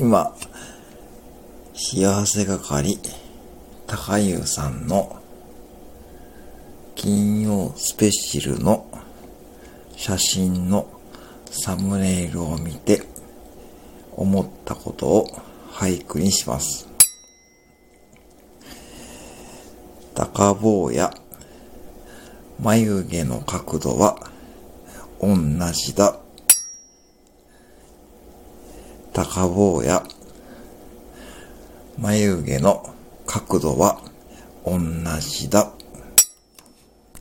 今、幸せ係、高優さんの金曜スペシャルの写真のサムネイルを見て思ったことを俳句にします。高坊や眉毛の角度は同じだ。高坊や眉毛の角度は同じだ。